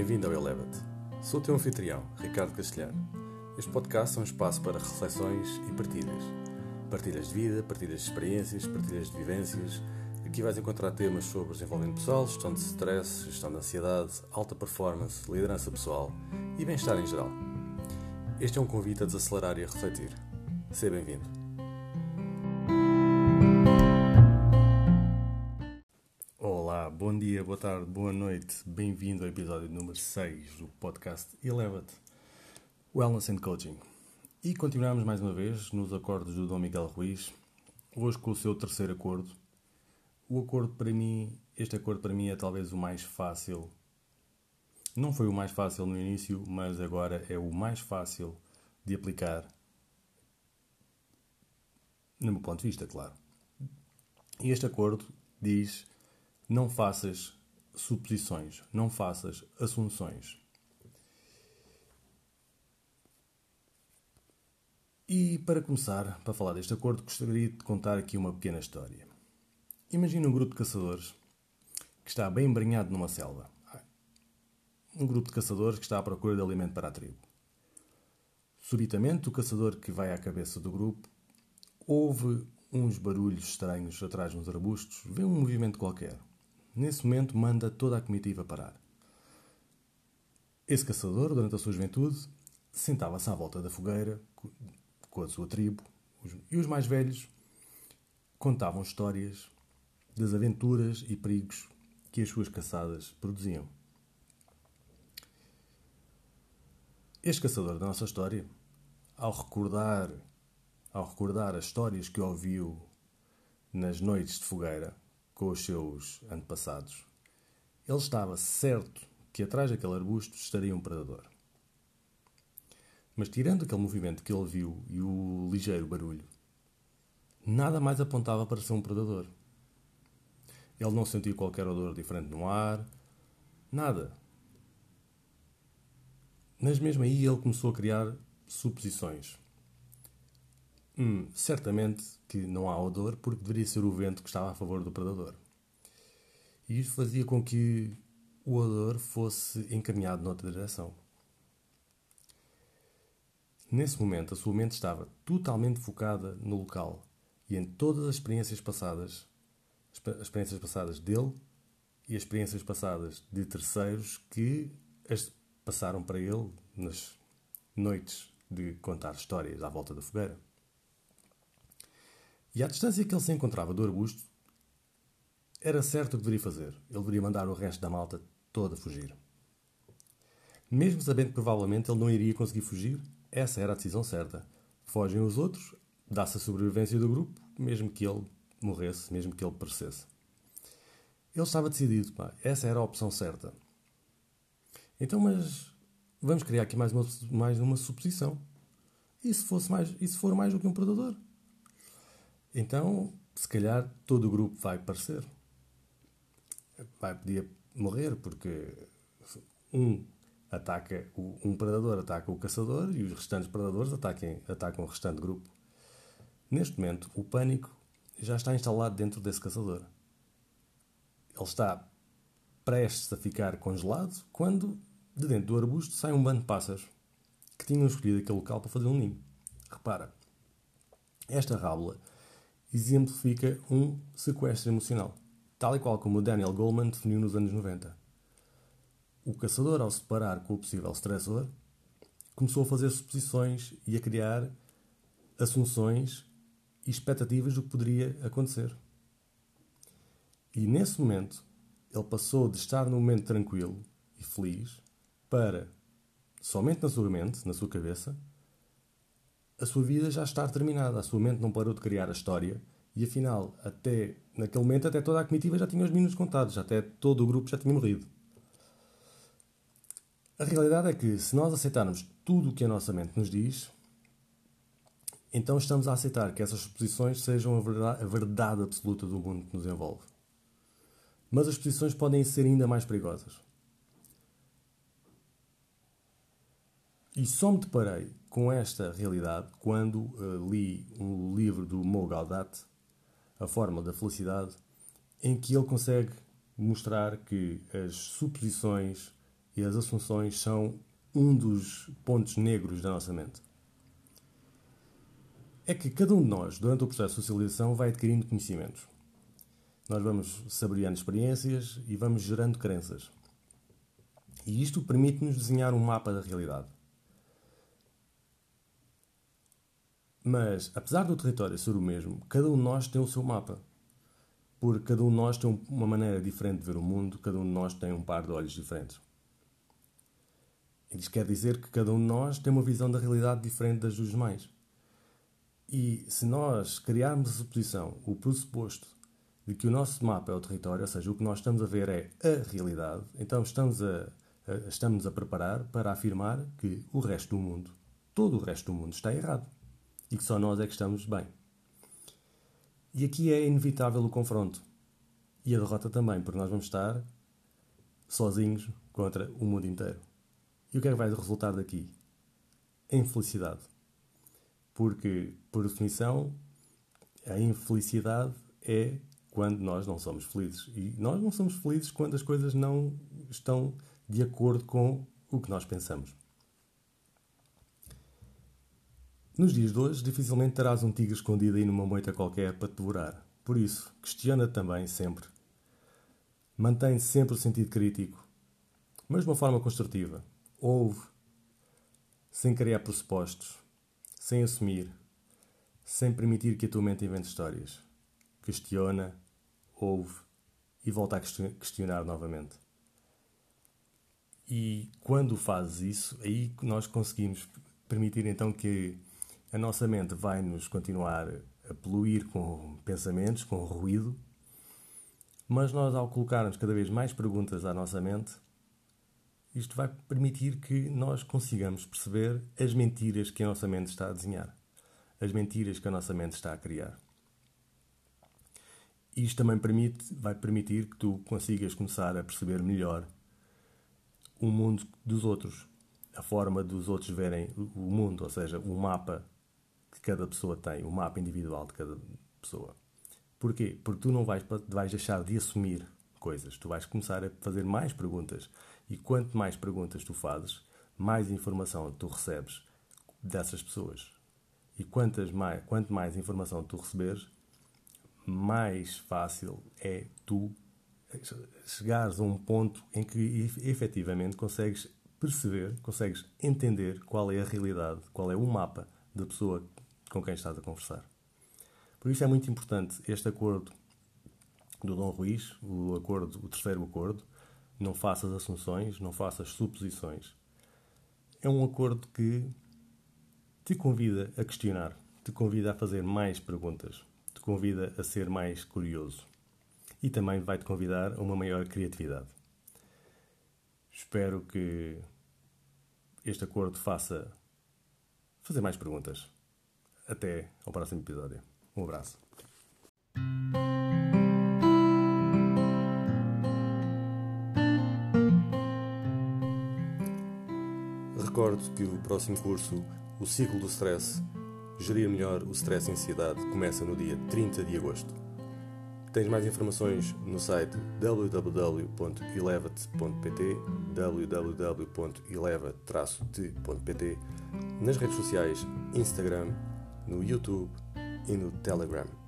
Bem-vindo ao Elevate. Sou o teu anfitrião, Ricardo Castelhano. Este podcast é um espaço para reflexões e partilhas. Partilhas de vida, partilhas de experiências, partilhas de vivências. Aqui vais encontrar temas sobre desenvolvimento pessoal, gestão de stress, gestão de ansiedade, alta performance, liderança pessoal e bem-estar em geral. Este é um convite a desacelerar e a refletir. Seja bem-vindo. Bom dia, boa tarde, boa noite. Bem-vindo ao episódio número 6 do podcast Elevate Wellness and Coaching. E continuamos mais uma vez nos acordos do Dom Miguel Ruiz, hoje com o seu terceiro acordo. O acordo para mim, este acordo para mim é talvez o mais fácil. Não foi o mais fácil no início, mas agora é o mais fácil de aplicar, no meu ponto de vista, claro. E este acordo diz não faças suposições, não faças assunções. E para começar, para falar deste acordo, gostaria de contar aqui uma pequena história. Imagina um grupo de caçadores que está bem embrenhado numa selva. Um grupo de caçadores que está à procura de alimento para a tribo. Subitamente, o caçador que vai à cabeça do grupo ouve uns barulhos estranhos atrás dos arbustos, vê um movimento qualquer. Nesse momento, manda toda a comitiva parar. Esse caçador, durante a sua juventude, sentava-se à volta da fogueira com a sua tribo e os mais velhos contavam histórias das aventuras e perigos que as suas caçadas produziam. Este caçador da nossa história, ao recordar, ao recordar as histórias que ouviu nas noites de fogueira, com os seus antepassados, ele estava certo que atrás daquele arbusto estaria um predador. Mas tirando aquele movimento que ele viu e o ligeiro barulho, nada mais apontava para ser um predador. Ele não sentiu qualquer odor diferente no ar, nada. Mas mesmo aí ele começou a criar suposições. Hum, certamente que não há odor porque deveria ser o vento que estava a favor do predador. E isso fazia com que o odor fosse encaminhado noutra direção. Nesse momento, a sua mente estava totalmente focada no local e em todas as experiências passadas, as experiências passadas dele e as experiências passadas de terceiros que as passaram para ele nas noites de contar histórias à volta da fogueira. E à distância que ele se encontrava do arbusto, era certo o que deveria fazer. Ele deveria mandar o resto da malta toda fugir. Mesmo sabendo que provavelmente ele não iria conseguir fugir, essa era a decisão certa. Fogem os outros, dá-se a sobrevivência do grupo, mesmo que ele morresse, mesmo que ele perecesse. Ele estava decidido, pá, essa era a opção certa. Então, mas vamos criar aqui mais uma, mais uma suposição. E se, fosse mais, e se for mais do que um predador? Então, se calhar, todo o grupo vai parecer. Vai poder morrer, porque um ataca, um predador ataca o caçador e os restantes predadores ataquem, atacam o restante grupo. Neste momento, o pânico já está instalado dentro desse caçador. Ele está prestes a ficar congelado quando, de dentro do arbusto, sai um bando de pássaros que tinham escolhido aquele local para fazer um ninho. Repara, esta rábula exemplifica um sequestro emocional, tal e qual como Daniel Goleman definiu nos anos 90. O caçador, ao se deparar com o possível stressor, começou a fazer suposições e a criar assunções e expectativas do que poderia acontecer. E nesse momento, ele passou de estar num momento tranquilo e feliz para, somente na sua mente, na sua cabeça, a sua vida já está terminada. A sua mente não parou de criar a história e afinal, até naquele momento, até toda a comitiva já tinha os minutos contados, até todo o grupo já tinha morrido. A realidade é que se nós aceitarmos tudo o que a nossa mente nos diz, então estamos a aceitar que essas suposições sejam a verdade, a verdade absoluta do mundo que nos envolve. Mas as suposições podem ser ainda mais perigosas. E só me deparei com esta realidade quando uh, li um livro do Mo Gaudat, A Fórmula da Felicidade, em que ele consegue mostrar que as suposições E as assunções são um dos pontos negros da nossa mente. É que cada um de nós, durante o processo de socialização, vai adquirindo conhecimentos. Nós vamos saboreando experiências e vamos gerando crenças. E isto permite-nos desenhar um mapa da realidade. Mas, apesar do território ser o mesmo, cada um de nós tem o seu mapa. Porque cada um de nós tem uma maneira diferente de ver o mundo, cada um de nós tem um par de olhos diferentes. Isto quer dizer que cada um de nós tem uma visão da realidade diferente das dos demais. E se nós criarmos a suposição, o pressuposto, de que o nosso mapa é o território, ou seja, o que nós estamos a ver é a realidade, então estamos a, a, estamos a preparar para afirmar que o resto do mundo, todo o resto do mundo, está errado e que só nós é que estamos bem. E aqui é inevitável o confronto e a derrota também, porque nós vamos estar sozinhos contra o mundo inteiro. E o que é que vai resultar daqui? A infelicidade. Porque, por definição, a infelicidade é quando nós não somos felizes. E nós não somos felizes quando as coisas não estão de acordo com o que nós pensamos. Nos dias de hoje, dificilmente terás um tigre escondido aí numa moita qualquer para te devorar. Por isso, questiona também sempre. Mantém sempre o sentido crítico, mas de uma forma construtiva. Ouve, sem criar pressupostos, sem assumir, sem permitir que a tua mente invente histórias. Questiona, ouve e volta a questionar novamente. E quando fazes isso, aí nós conseguimos permitir então que a nossa mente vai nos continuar a poluir com pensamentos, com ruído, mas nós, ao colocarmos cada vez mais perguntas à nossa mente, isto vai permitir que nós consigamos perceber as mentiras que a nossa mente está a desenhar, as mentiras que a nossa mente está a criar. Isto também permite, vai permitir que tu consigas começar a perceber melhor o mundo dos outros, a forma dos outros verem o mundo, ou seja, o mapa que cada pessoa tem, o mapa individual de cada pessoa. Porquê? Porque tu não vais, vais deixar de assumir coisas, tu vais começar a fazer mais perguntas. E quanto mais perguntas tu fazes, mais informação tu recebes dessas pessoas. E quantas mais, quanto mais informação tu receberes, mais fácil é tu chegares a um ponto em que efetivamente consegues perceber, consegues entender qual é a realidade, qual é o mapa da pessoa com quem estás a conversar. Por isso é muito importante este acordo do Dom Ruiz, o, acordo, o terceiro acordo. Não faças assunções, não faças suposições. É um acordo que te convida a questionar, te convida a fazer mais perguntas, te convida a ser mais curioso e também vai te convidar a uma maior criatividade. Espero que este acordo faça fazer mais perguntas. Até ao próximo episódio. Um abraço. Recordo que o próximo curso, O Ciclo do Stress, Gerir Melhor o Stress e Ansiedade, começa no dia 30 de agosto. Tens mais informações no site www.elevate.pt www.eleva-t.pt nas redes sociais Instagram, no YouTube e no Telegram.